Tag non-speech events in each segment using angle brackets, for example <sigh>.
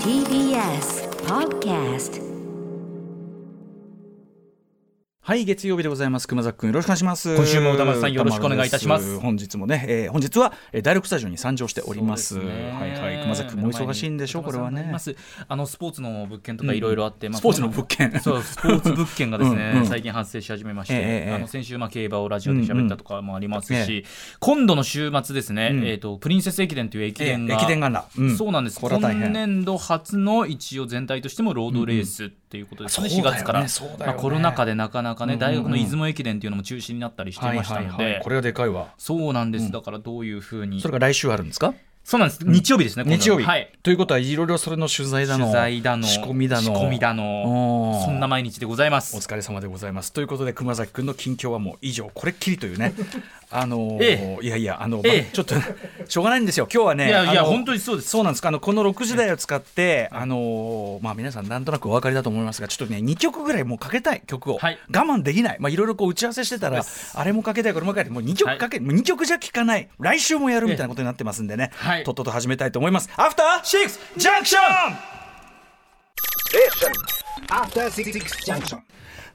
TBS Podcast はい月曜日でございます。熊崎君よろしくお願いします。今週も歌丸さんよろしくお願いいたします。本日もね、えー、本日は、えー、第六スタジオに参上しております。はいはい。熊崎君も忙しいんでしょう？これはね。あのスポーツの物件とかいろいろあって、まあスポーツの物件。<laughs> そうスポーツ物件がですねうんうん。最近発生し始めまして、ええええ。あの先週まあ競馬をラジオで喋ったとかもありますし、うんうん。え今度の週末ですね、うん。えっ、とプリンセス駅伝という駅伝が、ええ駅伝があんだうん。そうなんです。今年度初の一応全体としてもロードレースっていうことですね、うんうん4月から、ね。まあ、コロナ禍でなかなかね、うんうんうん。大学の出雲駅伝っていうのも中止になったりしてましたので、これはでかいわ。そうなんです、だからどういうふうに。それが来週あるんですか？そうなんです。日曜日ですね、日曜日、はい。ということはいろいろそれの取材だの取材だの仕込みだの。仕込みだの。そんな毎日でございまおす疲れ様でございます。ということで熊崎君の近況はもう以上これっきりというね。<laughs> あのいやいやあの、ちょっとしょうがないんですよ。今日はねいやいや本当にそうです。そうなんです。あのこの6時台を使って、あのーまあ皆さんなんとなくお分かりだと思いますがちょっとね2曲ぐらいもうかけたい曲を、はい。我慢できない。まあいろいろこう打ち合わせしてたらあれもかけたいこれもかけたい。もう2曲かけ、もう2曲じゃ聴かない。来週もやるみたいなことになってますんでね、はいとっとと始めたいと思います。アフターシックスジャンクション After Six Junction.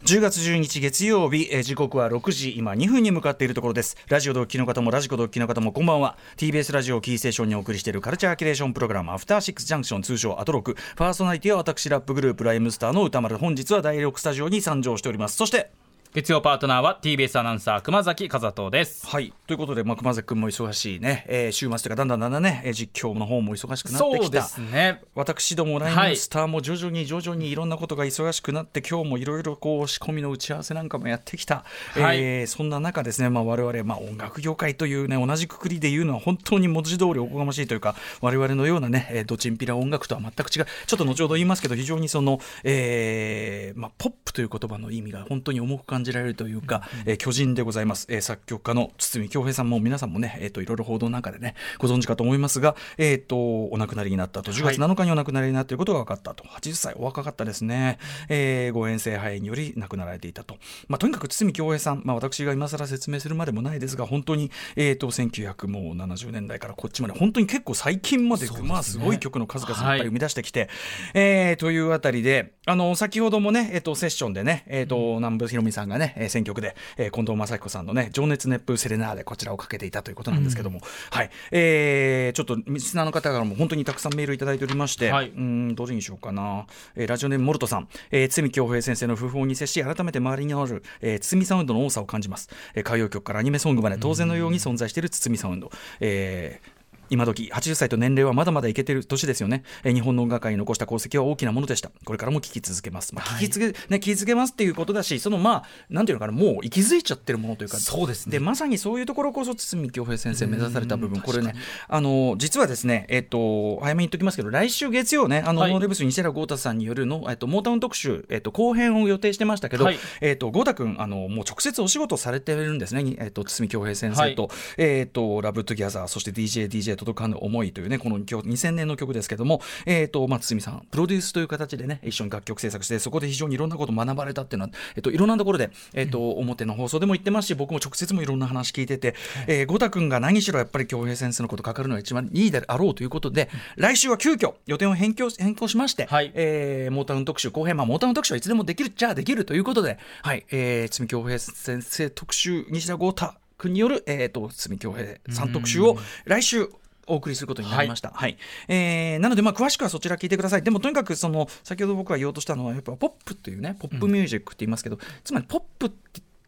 10月12日月曜日、えー時刻は6時今2分に向かっているところです。ラジオ同期の方もラジコ同期の方もこんばんは。TBS ラジオをキーステーションにお送りしているカルチャーキュレーションプログラムアフターシックスジャンクション通称アトロクパーソナリティは私ラップグループライムスターの歌丸。本日は第6スタジオに参上しております。そして月曜パートナーは TBS アナウンサー熊崎和人です。はい。ということで、まあ、熊崎君も忙しいね、えー週末というかだんだんだんだんね、えー実況の方も忙しくなってきた。ね。私どもライムスターも徐々に徐々にいろんなことが忙しくなって今日もいろいろこう仕込みの打ち合わせなんかもやってきた、はい。えーそんな中ですね、まあ、我々、まあ、音楽業界というね同じくくりで言うのは本当に文字通りおこがましいというか我々のようなねえードチンピラ音楽とは全く違う。ちょっと後ほど言いますけど非常にその、えーまあ、ポップという言葉の意味が本当に重く感じられるというか、えー巨人でございます、えー作曲家の堤恭平さんも皆さんもね、えー、といろいろ報道なんかでねご存知かと思いますが、えー、とお亡くなりになったと10月7日にお亡くなりになっていることが分かったと。80歳お若かったですね、えー、誤嚥性肺炎により亡くなられていたと、まあ、とにかく堤恭平さん、まあ、私が今更説明するまでもないですが本当に、えー、と1970年代からこっちまで本当に結構最近までまあすごい曲の数々い。っぱい生み出してきて、えーというあたりであの先ほどもね、えー、とセッションでね、えー、と南部ひろみさんがね、えー選曲で、えー近藤正彦さんのね「情熱熱風セレナーデ」こちらをかけていたということなんですけども、はい。えーちょっとリスナーの方からも本当にたくさんメールいただいておりまして、はい。うーんどれにしようかな、えーラジオネームモルトさん、えー、堤恭平先生の訃報に接し改めて周りにある、えー、堤サウンドの多さを感じます、えー歌謡曲からアニメソングまで当然のように存在している堤サウンド、えー今時80歳と年齢はまだまだいけてる年ですよね、えー日本の音楽界に残した功績は大きなものでした。これからも聴き続けます、まあ、聞き続け、ね、聞き続けますっていうことだしそのまあなんていうのかなもう息づいちゃってるものというか。そうですね。でまさにそういうところこそ堤恭平先生目指された部分。これねあの実はですねえっ、と早めに言っときますけど来週月曜ねあの、はい。ノーレブス西寺豪太さんによるの、えっと、モータウン特集、えっと、後編を予定してましたけど、はい。えっと、豪太君あのもう直接お仕事されてるんですね、えっと、堤恭平先生と、はい。えっと、 Love Together そして DJDJ 届かぬ想いというねこの今日2000年の曲ですけども、えっとまあ、筒美さんプロデュースという形でね一緒に楽曲制作してそこで非常にいろんなことを学ばれたっていうのは、えっと、いろんなところで、えっと表の放送でも言ってますし僕も直接もいろんな話聞いてて、えー、郷太君が何しろやっぱり京平先生のこと語るのが一番いいであろうということで来週は急遽予定を変更変更しまして、はい。えーモータウン特集後編、まあ、モータウン特集はいつでもできるっちゃできるということで、はい。えー、筒美京平先生特集西寺郷太君による、えー、と堤恭平さん特集を来週お送りすることになりました。はい、えーなので、まあ、詳しくはそちら聞いてください。でも、とにかく、その、先ほど僕が言おうとしたのは、やっぱ、ポップっていうね、ポップミュージックって言いますけど、つまり、ポップっ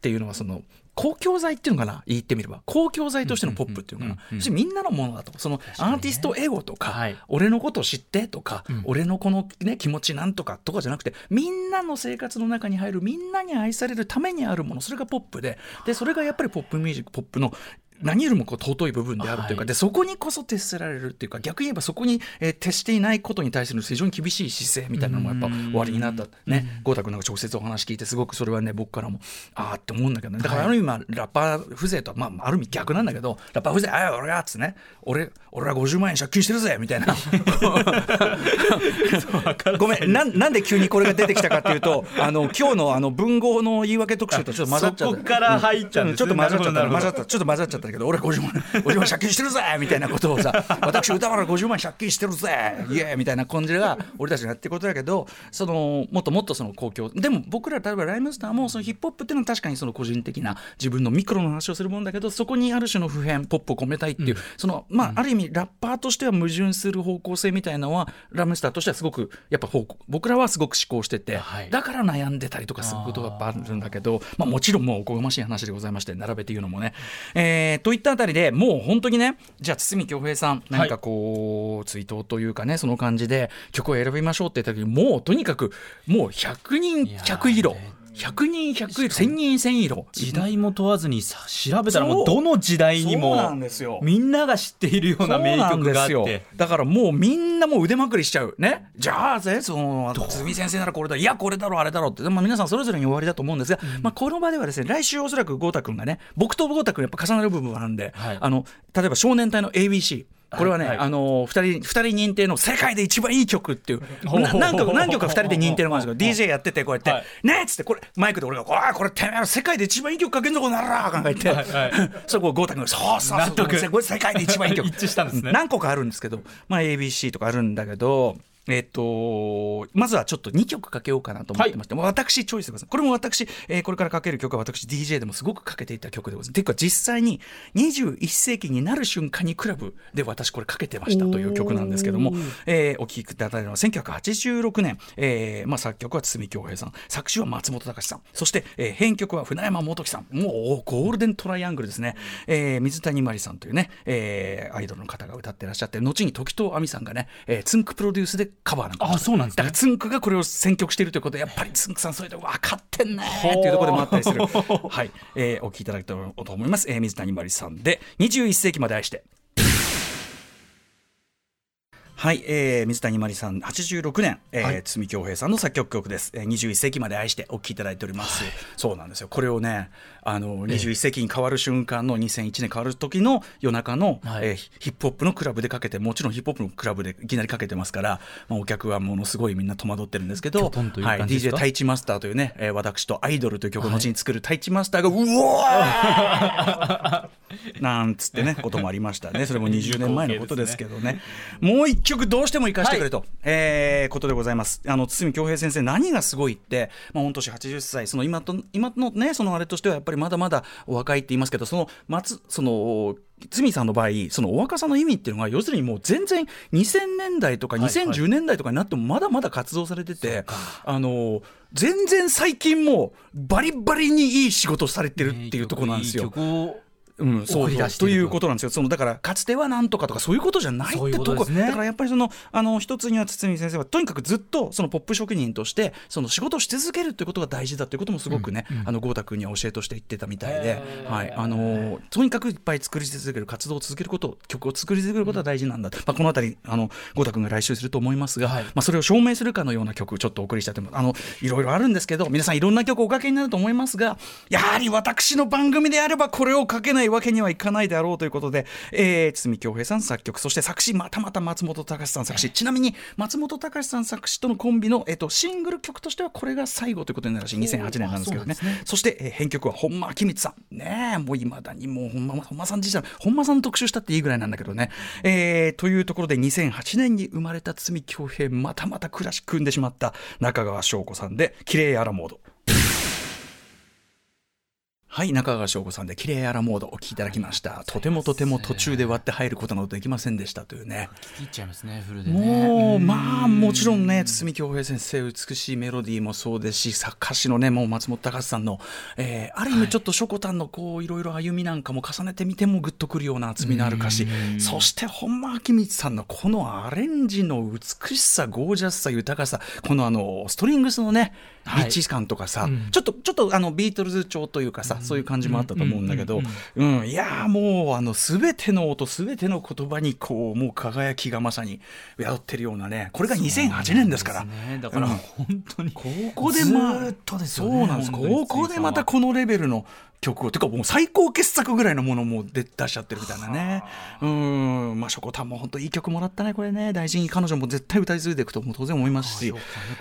ていうのは、その、公共財っていうのかな？言ってみれば。公共財としてのポップっていうのかな、そしてみんなのものだと。そのアーティストエゴとか、はい。俺のことを知ってとか、俺のこの、ね、気持ちなんとかとかじゃなくてみんなの生活の中に入るみんなに愛されるためにあるものそれがポップででそれがやっぱりポップミュージックポップの何よりもこう尊い部分であるというか、はい。でそこにこそ徹せられるっていうか逆に言えばそこに、えー徹していないことに対する非常に厳しい姿勢みたいなのもやっぱ終わりになったね豪太君なんか直接お話聞いてすごくそれはね僕からもああって思うんだけどね。だからある意味まあラッパー風情とは、まあ、ある意味逆なんだけどラッパー風情ああ俺がっつね。俺俺は50万円借金してるぜみたいな。ごめん。なんなんで急にこれが出てきたかっていうとあの今日のあの文豪の言い訳特集とちょっと混ざっちゃったそこから入っちゃうちょっと混ざっちゃった。なるほどなるほど。混ざった。ちょっと混ざっちゃった。だけど俺50万 <laughs> 50万借金してるぜみたいなことをさ <laughs> 私歌丸50万借金してるぜイエーイみたいな感じが俺たちがやってることだけどそのもっともっとその公共でも僕ら例えばライムスターもそのヒップホップっていうのは確かにその個人的な自分のミクロの話をするもんだけどそこにある種の普遍ポップを込めたいっていう、そのまあ、ある意味ラッパーとしては矛盾する方向性みたいなのはライムスターとしてはすごくやっぱ方向僕らはすごく思考してて、はい。だから悩んでたりとかすることがやっぱあるんだけどまあ、もちろんもうおこがましい話でございまして並べて言うのもね。えーといったあたりでもう本当にねじゃあ堤恭平さん何かこう、追悼というかねその感じで曲を選びましょうって言った時にもうとにかくもう100人いやー100色ね100人100色1000人1000色。時代も問わずにさ調べたらもそう。うどの時代にもみんなが知っているような名曲があって。だからもうみんなもう腕まくりしちゃう。ね？じゃあぜその堤先生ならこれだ。いやこれだろうあれだろうって、まあ、皆さんそれぞれに終わりだと思うんですが、まあ、この場ではですね来週おそらく豪太君がね僕と豪太君やっぱ重なる部分があるんで、はい。あの例えば少年隊の ABC これはね、はい。あの2人二人認定の世界で一番いい曲っていう。<laughs> 何曲何曲か2人で認定のものなんですけど DJ やっててこうやって。はい「ねっ!」つってこれマイクで俺が「おいこれてめえ世界で一番いい曲かけんぞこの野郎!」とか言って、はい。は <laughs> いそこを豪太君が「そうそうそうこれ世界で一番いい曲」<laughs> 一致したんですね。何個かあるんですけど、まあ、ABC とかあるんだけど、えっと、まずはちょっと2曲かけようかなと思ってまして、もう私チョイスでございます。これも私、えーこれからかける曲は私 DJ でもすごくかけていた曲でございます。ていうか実際に21世紀になる瞬間にクラブで私これかけてましたという曲なんですけども、えーお聴きいただいたのは1986年、えーまあ、作曲は堤恭平さん、作詞は松本隆さん、そして、えー編曲は船山元樹さん、もうゴールデントライアングルですね、えー水谷真理さんというね、えーアイドルの方が歌ってらっしゃって、後に時藤亜美さんがね、えーつんくプロデュースでカバーなんかもあそうなんですねだからつんくがこれを選曲しているということで、やっぱりつんくさん、そういうとこ分かってんねーっていうところでもあったりする。はい、えーお聴きいただきたいと思います。えー水谷真理さんで、21世紀まで愛して。はい、えー、水谷真理さん86年、えーはい。堤恭平さんの作曲曲です、えー、21世紀まで愛してお聴きいただいております、そうなんですよ。これをねあの21世紀に変わる瞬間の2001年変わる時の夜中の、はい。えーヒップホップのクラブでかけてもちろんヒップホップのクラブでいきなりかけてますから、まあ、お客はものすごいみんな戸惑ってるんですけどはい、DJ 太一マスターというね、えー私とアイドルという曲を後に作る太一マスターが、うわー <laughs> <laughs> なんつってねこともありましたね。<laughs> それも20年前のことですけどね。<laughs> もう一曲どうしても生かしてくれと、えーことでございます。あの堤恭平先生何がすごいって、まあ、御年80歳。その今と今のねそのあれとしてはやっぱりまだまだお若いって言いますけどその松その堤さんの場合そのお若さの意味っていうのが要するにもう全然2000年代とかはい2010年代とかになってもまだまだ活動されてて、あの全然最近もうバリバリにいい仕事されてるっていうところなんですよ。いいうん、そうと。ということなんですよ。そのだからかつてはなんとかとかそういうことじゃないってそういうことこね。だからやっぱりそのあの一つには堤先生はとにかくずっとそのポップ職人としてその仕事をし続けるっていうことが大事だということもすごくね、あの豪太君には教えとして言ってたみたいで、はい、あのとにかくいっぱい作り続ける活動を続けること曲を作り続けることが大事なんだ、まあ、この辺りあの豪太君が来週すると思いますが、はい。まあ、それを証明するかのような曲ちょっとお送りしたいと。思いますあのいろいろあるんですけど皆さんいろんな曲をおかけになると思いますがやはり私の番組であればこれをかけないわけにはいかないであろうということで、えー、堤恭平さん作曲そして作詞またまた松本隆さん作詞。ちなみに松本隆さん作詞とのコンビの、えー、とシングル曲としてはこれが最後ということになるらしい。2008年なんですけどね。あそね。そして、えー編曲は本間明光さん。ねえもういまだにもう本間本間さん自身本間さんの特集したっていいぐらいなんだけどね、えーというところで2008年に生まれた堤恭平またまたクラシック組んでしまった中川翔子さんで「綺麗アラモード」はい中川翔子さんで「綺麗アラモード」お聴きいただきました。とてもとても途中で割って入ることなどできませんでしたというね。聞きちゃいますねフルでね。もうまあもちろんね堤恭平先生美しいメロディーもそうですし作歌詞のねもう松本隆さんの、えーある意味ちょっとしょこたんのこういろいろ歩みなんかも重ねてみてもグッとくるような厚みのある歌詞。そして本間明光さんのこのアレンジの美しさゴージャスさ豊かさこのあのストリングスのねはい。リッチ感とかさ、ちょっとちょっとあのビートルズ調というかさ、そういう感じもあったと思うんだけど、うんいやーもうあの全ての音全ての言葉にこうもう輝きがまさに宿ってるようなねこれが2008年ですから。だからうん。本当にここでまあそうなんです。ここでまたこのレベルの曲を。てかもう最高傑作ぐらいのものも出出しちゃってるみたいなね。うん。まあしょこたんも本当いい曲もらったねこれね。大事に彼女も絶対歌い継いでいくとも当然思いますし。こ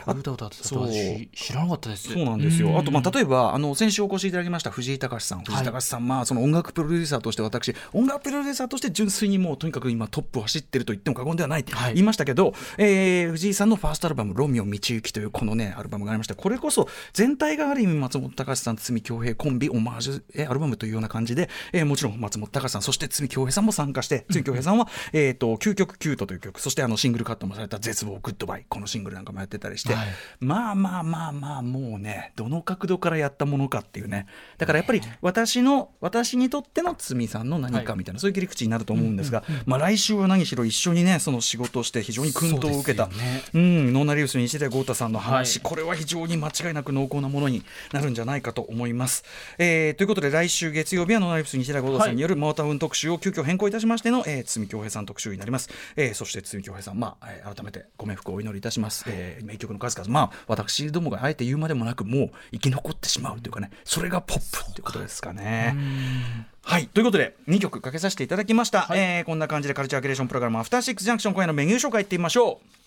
ういう歌歌ってたとそう。私知らなかったです。そうなんですよ。あと、まああ、例えば、あの、先週お越しいただきました藤井隆さん。藤井隆さん、まあ、その音楽プロデューサーとして、私、音楽プロデューサーとして純粋にもう、とにかく今トップを走ってると言っても過言ではないってはい言いましたけど、えー藤井さんのファーストアルバム、ロミオ道行というこのね、アルバムがありまして、これこそ全体がある意味、松本隆さん、筒美京平コンビ、オマージュ、えーアルバムというような感じで、えーもちろん松本隆さん、そして筒美京平さんも参加して、筒美京平さんは、えっと、究極キュートという曲、そしてあの、シングルカットもされた絶望グッドバイ、このシングルなんかもやってたりして、はい。まあまあまあまあもうねどの角度からやったものかっていうね。だからやっぱり私の私にとっての罪さんの何かみたいな、そういう切り口になると思うんですが、まあ来週は何しろ一緒にねその仕事をして非常に薫陶を受けたそうね。うんノーナリウス西田豪太さんの話、はい。これは非常に間違いなく濃厚なものになるんじゃないかと思います。えーということで来週月曜日はノーナリウス西田豪太さんによるモータウン特集を急遽変更いたしましての、えー、堤恭平さん特集になります。えーそして堤恭平さん、まあえー改めてご冥福をお祈りいたします。えー名曲の数々、まあ私どもがあえて言うまでもなくもう生き残ってしまうというかねそれがポップということですかね。はいということで2曲かけさせていただきました、えーこんな感じでカルチャーキュレーションプログラム「アフターシックスジャンクション」今夜のメニュー紹介いってみましょう。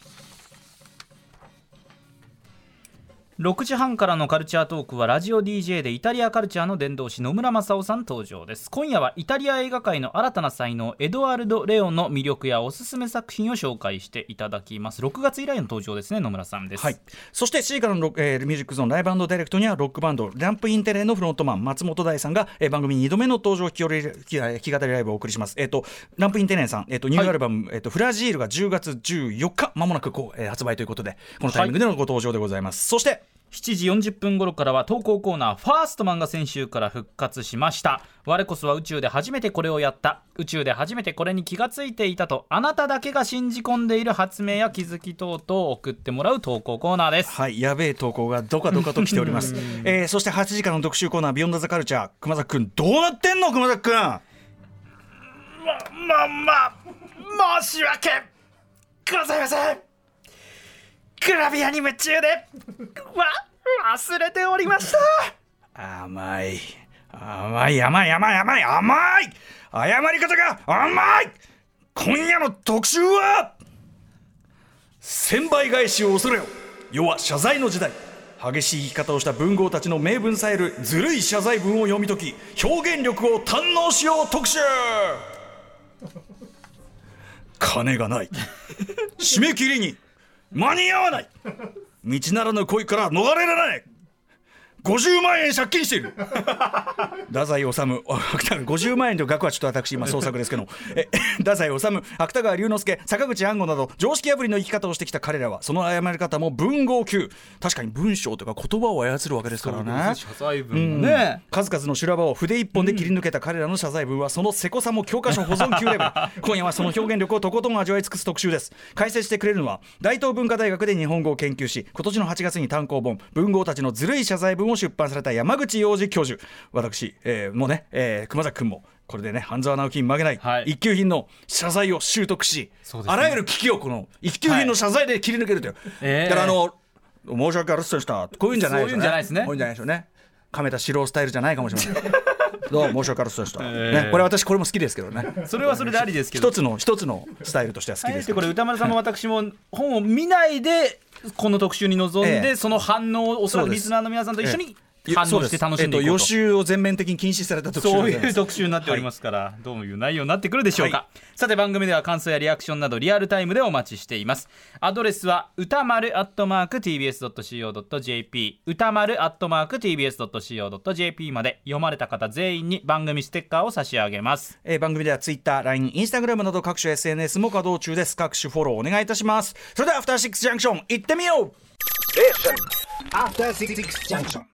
6時半からのカルチャートークはラジオ DJ でイタリアカルチャーの伝道師野村正夫さん登場です。今夜はイタリア映画界の新たな才能エドワルド・レオンの魅力やおすすめ作品を紹介していただきます。6月以来の登場ですね野村さんです、はい、そして7時からのえーミュージックゾーンライブダイレクトにはロックバンドランプインテレのフロントマン松本大さんが、えー番組2度目の登場弾き弾き語りライブをお送りします。えっ、とランプインテレさん、えっ、とニューアルバム、えっ、とフラジールが10月14日まもなくこう、えー発売ということでこのタイミングでのご登場でございます。そして7時40分頃からは投稿コーナーファーストマンが先週から復活しました。我こそは宇宙で初めてこれをやった。宇宙で初めてこれに気がついていたとあなただけが信じ込んでいる発明や気づき等々を送ってもらう投稿コーナーです。はい、やべえ投稿がどかどかと来ております。えーそして8時からの特集コーナービヨンドザカルチャー熊崎くんどうなってんの？熊崎くん。まま申し訳ございませんグラビアに夢中でわ忘れておりました。甘い。甘い甘い甘い甘い甘い。謝り方が甘い。今夜の特集は千倍返しを恐れよ。世は謝罪の時代。激しい生き方をした文豪たちの名文さえるずるい謝罪文を読み解き表現力を堪能しよう特集。金がない。締め切りに間に合わない。<laughs> 道ならぬ恋から逃れられない50万円借金している。太宰治。50万円という額はちょっと私今創作ですけどえ太宰治。芥川龍之介坂口安吾など常識破りの生き方をしてきた彼らはその謝り方も文豪級。確かに文章とか言葉を操るわけですからね。謝罪文もね、数々の修羅場を筆一本で切り抜けた彼らの謝罪文はそのせこさも教科書保存級レベル。<laughs> 今夜はその表現力をとことん味わい尽くす特集です。解説してくれるのは大東文化大学で日本語を研究し今年の8月に単行本文豪たちのずるい謝罪文を出版された山口洋二教授。私、えーもうね、えー熊崎君もこれでね半沢直樹に負けない、はい。一級品の謝罪を習得し、ね。あらゆる危機をこの一級品の謝罪で切り抜けるという、えー。だからあの申し訳ありませんでした。こういうんじゃないですよね。そういうんじゃないですね。こういうんじゃないですよね亀田四郎スタイルじゃないかもしれない <laughs> どうも申し訳ありませんでした、えー。ね、これ私これも好きですけどね。それはそれでありですけど。一つの一つのスタイルとしては好きです。これ歌丸さんも私も本を見ないでこの特集に臨んで、ええ。その反応をおそらくリスナーの皆さんと一緒に反応して楽しんでいこうと、えっと、予習を全面的に禁止された特集そういう特集になっておりますから、どういう内容になってくるでしょうか、はさて番組では感想やリアクションなどリアルタイムでお待ちしています。アドレスは歌丸アットマーク TBS.CO.JP 歌丸アットマーク TBS.CO.JP まで読まれた方全員に番組ステッカーを差し上げます。えー番組ではツイッター、LINE、インスタグラムなど各種 SNS も稼働中です。各種フォローお願いいたします。それでは、アフターシックスジャンクション、行ってみよう。After Six Junction.